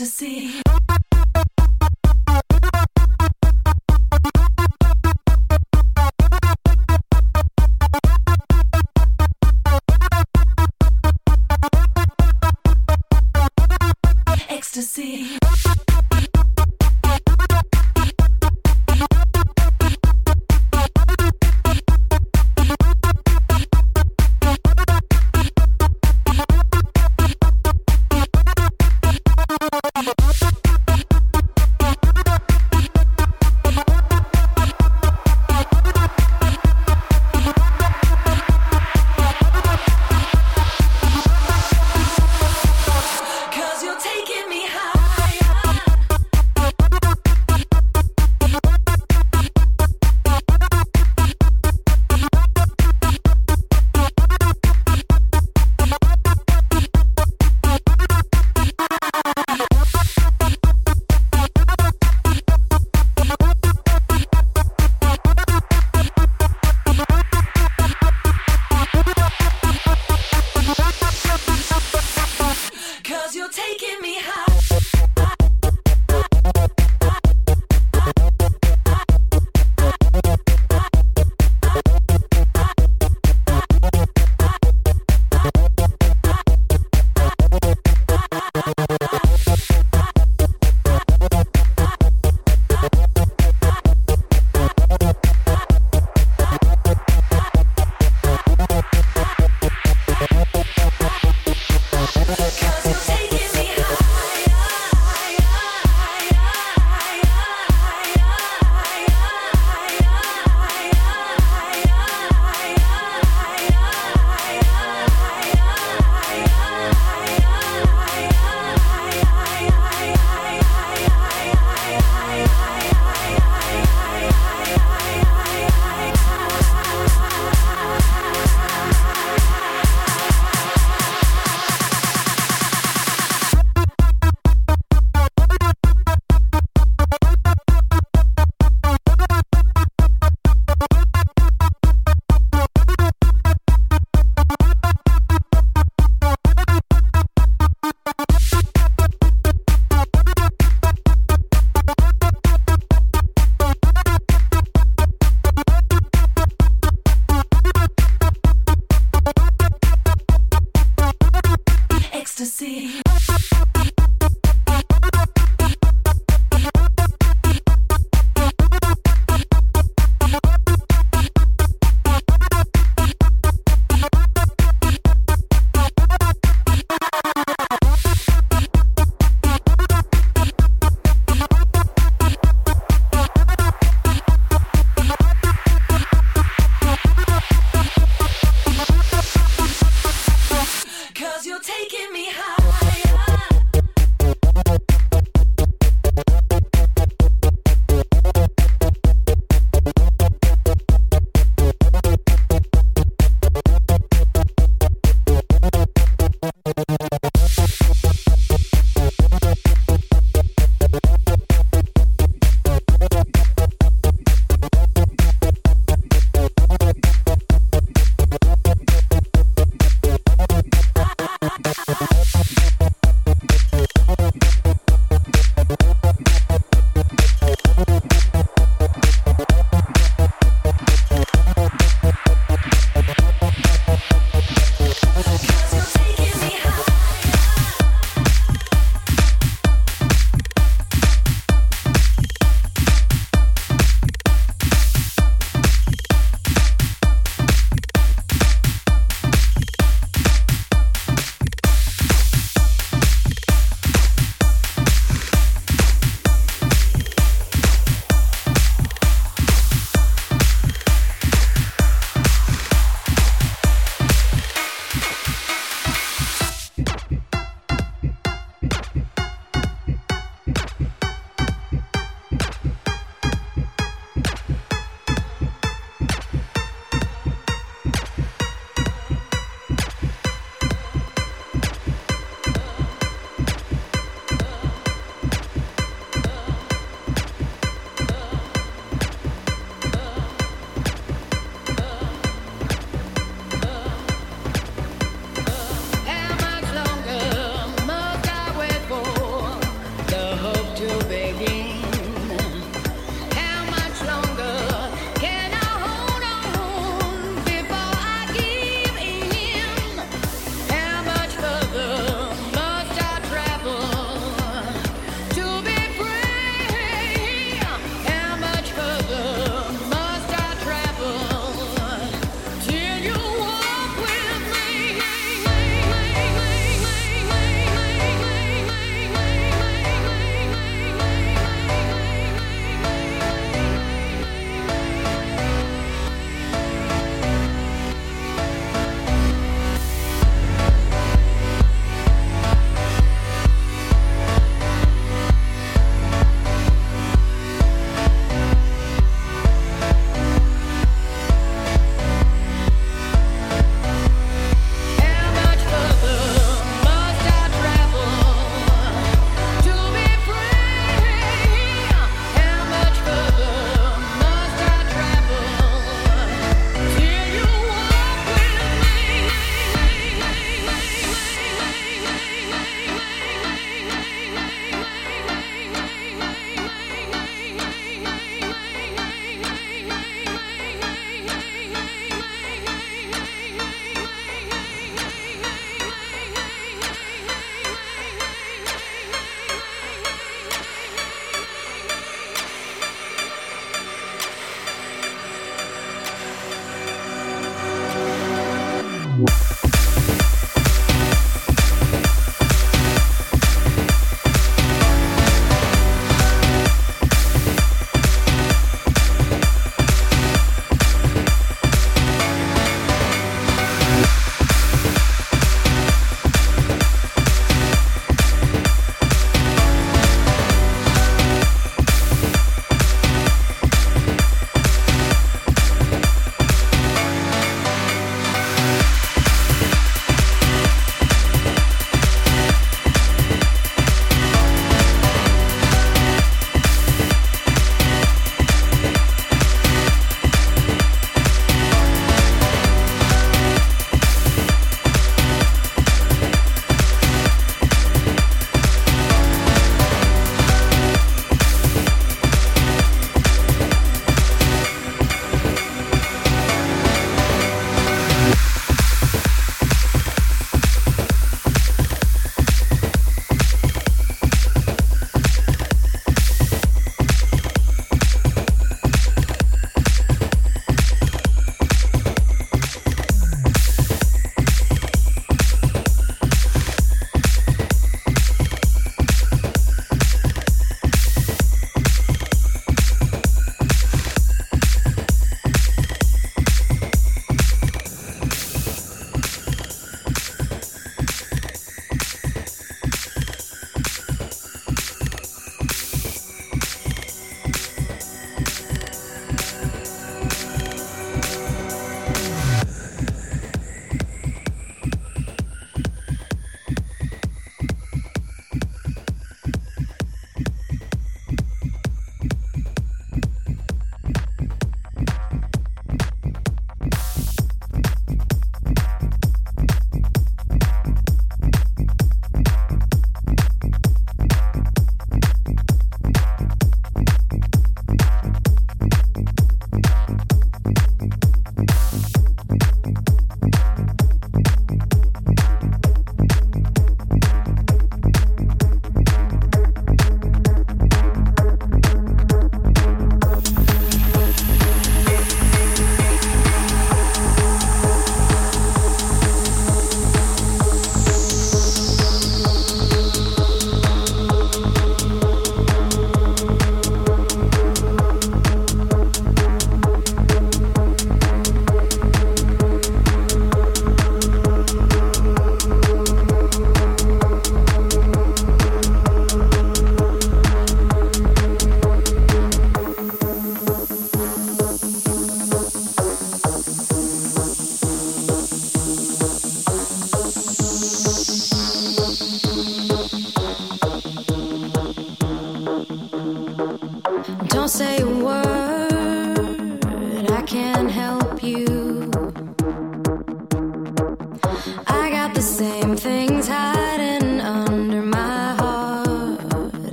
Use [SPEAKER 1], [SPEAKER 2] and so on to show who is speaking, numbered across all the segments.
[SPEAKER 1] Ecstasy.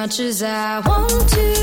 [SPEAKER 2] Much as I want to.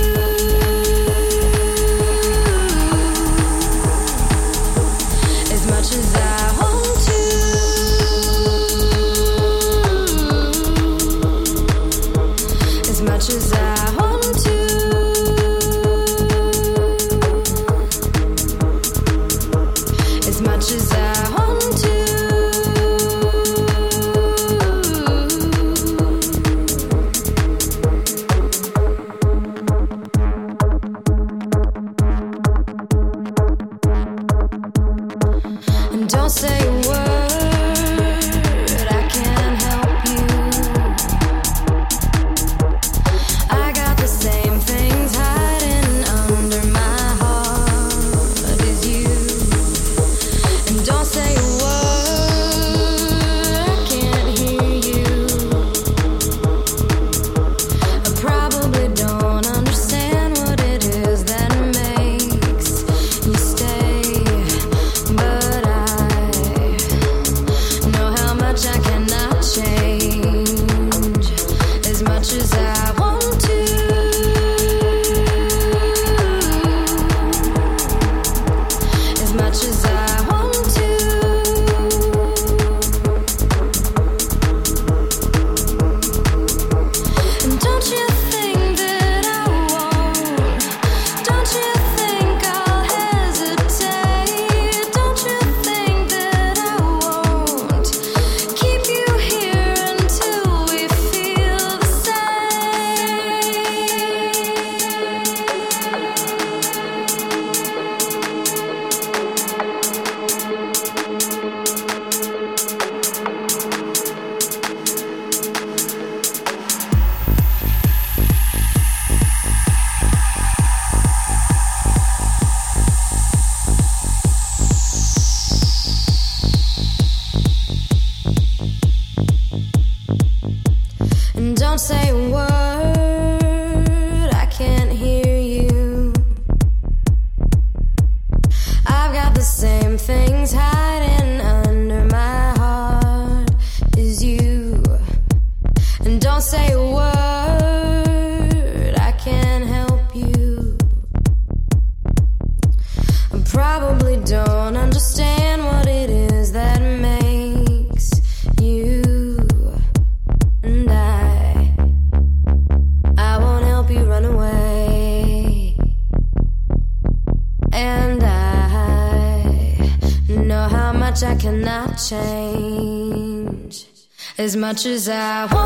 [SPEAKER 2] Much as I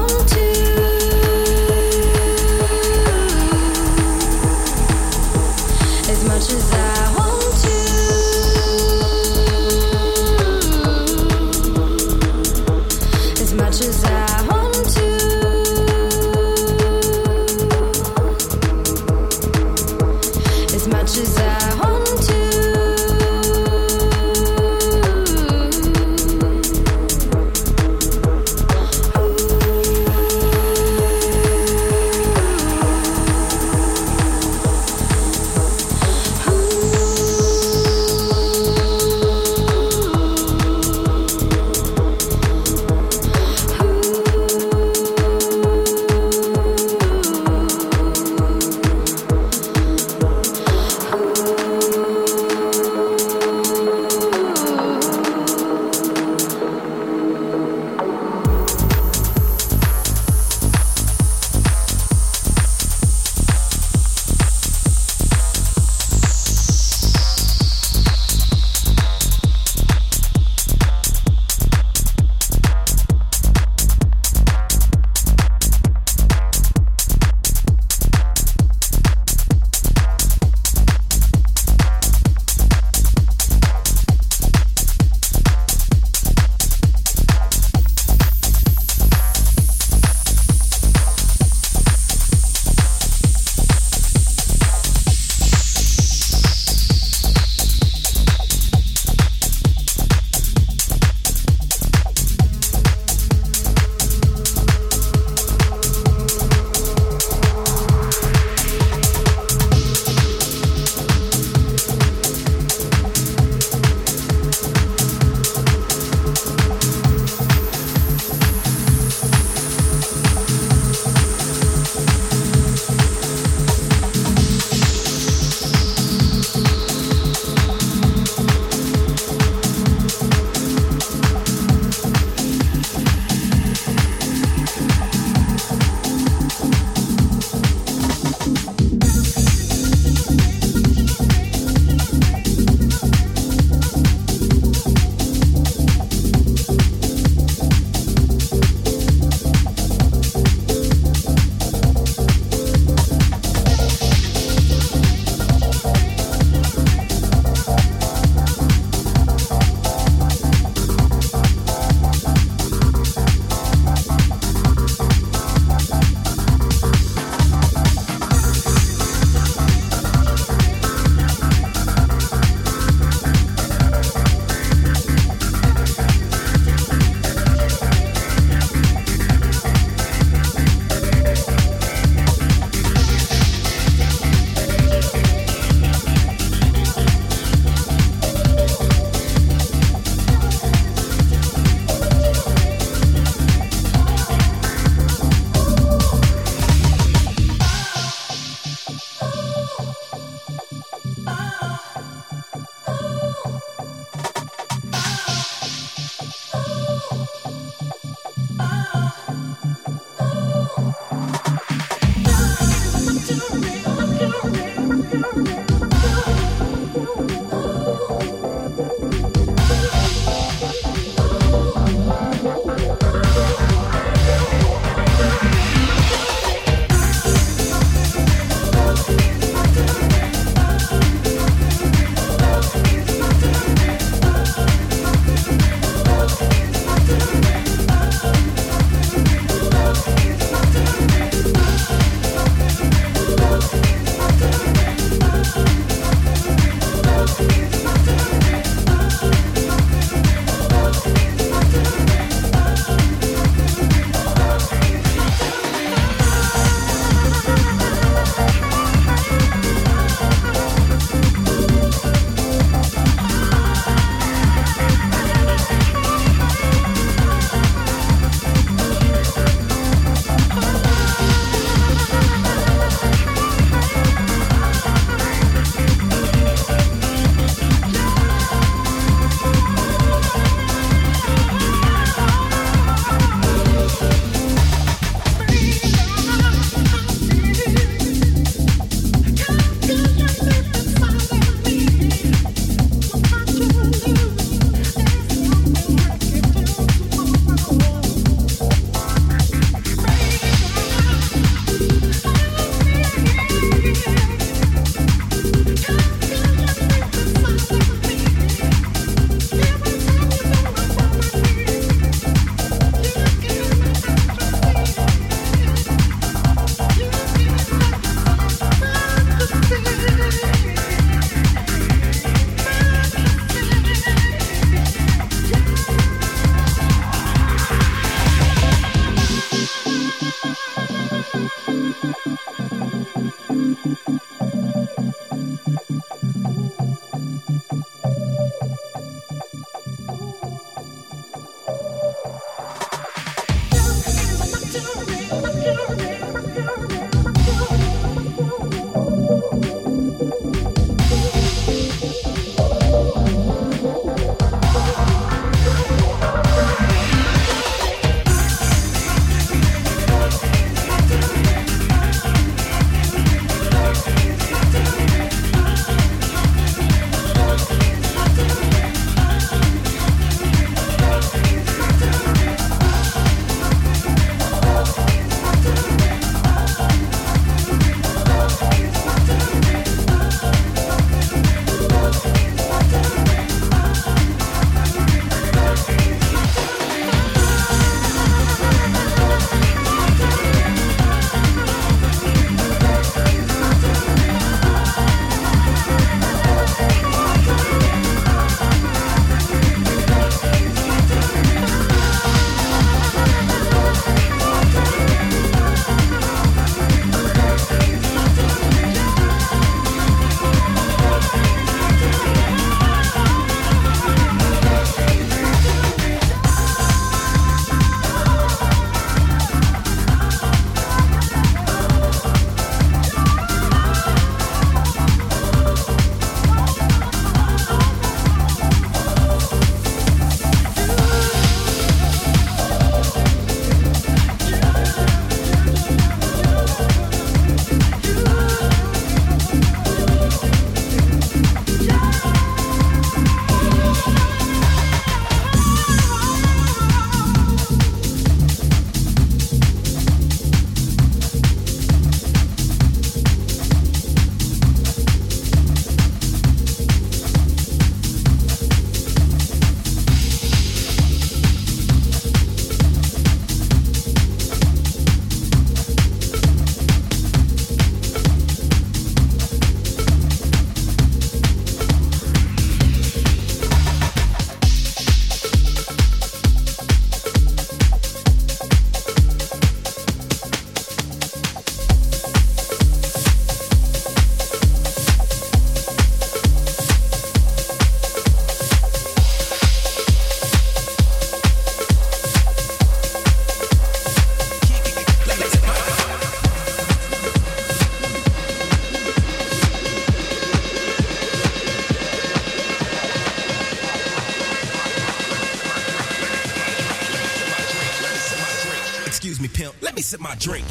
[SPEAKER 3] pimp. Let me sip my drink.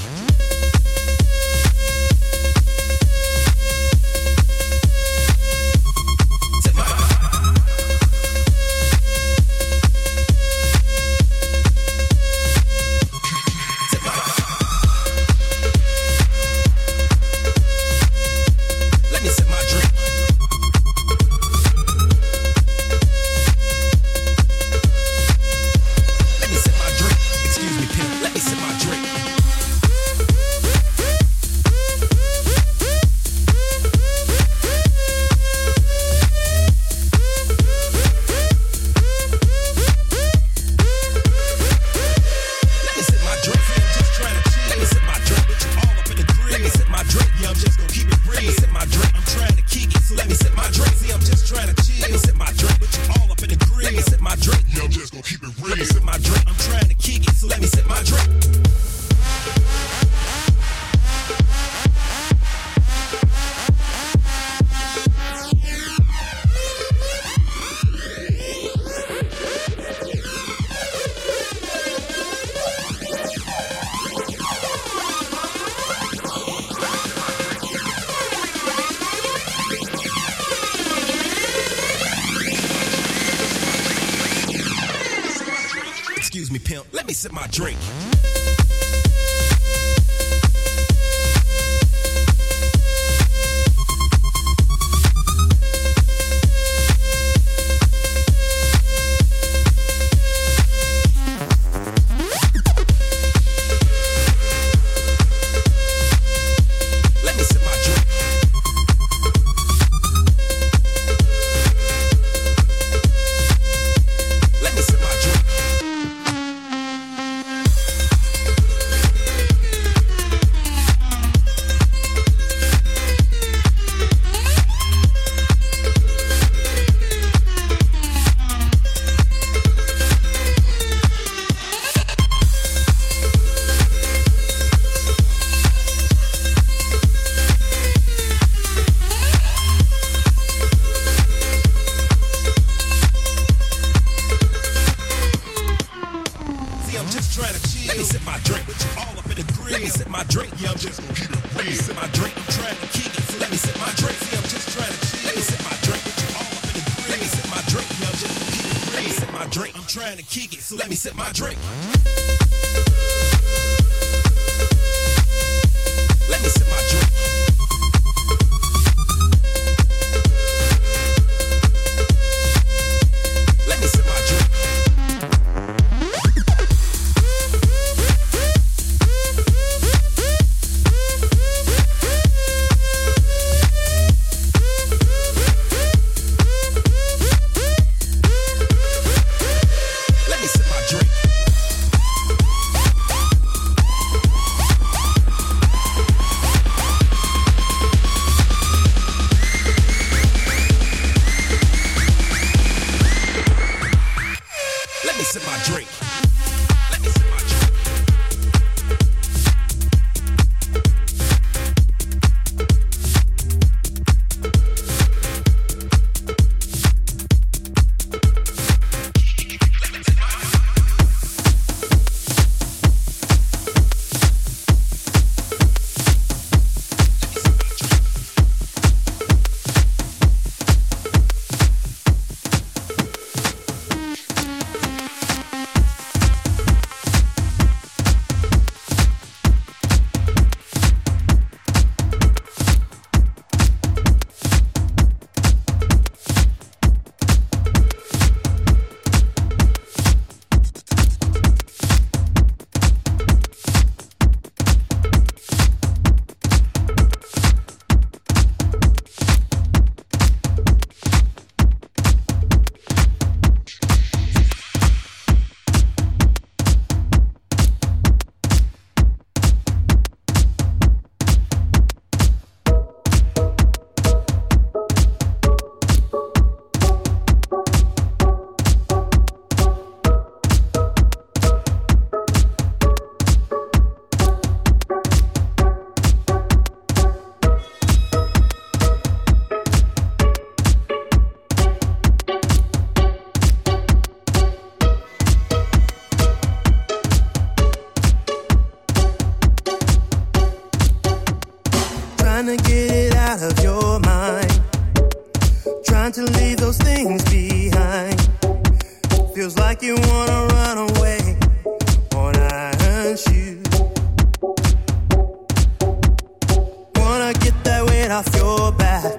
[SPEAKER 4] Off your back.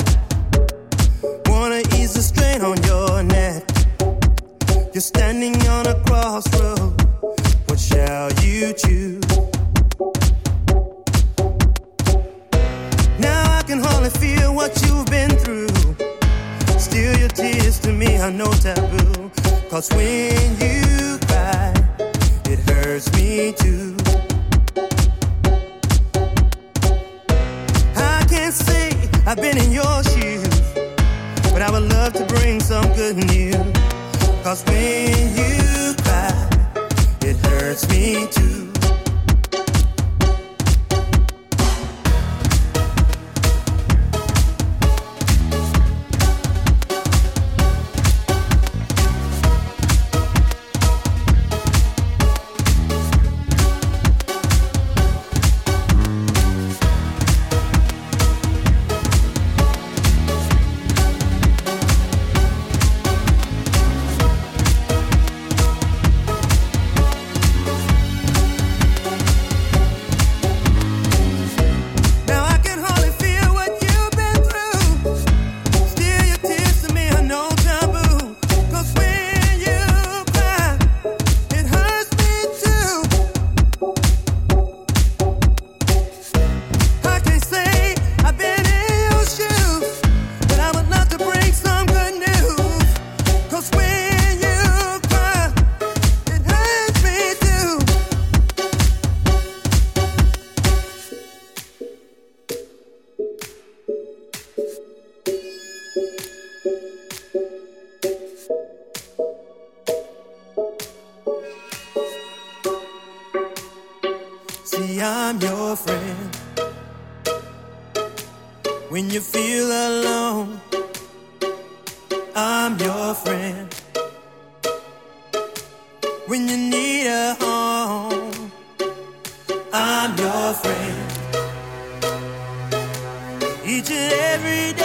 [SPEAKER 4] Wanna ease the strain on your neck. You're standing on a crossroad. What shall you choose? Now I can hardly feel what you've been through. Still, your tears to me are no taboo. Cause when you cry, it hurts me too. I've been in your shoes, but I would love to bring some good news. Cause when you cry, it hurts me too. I'm your friend. When you feel alone, I'm your friend. When you need a home, I'm your friend. Each and every day,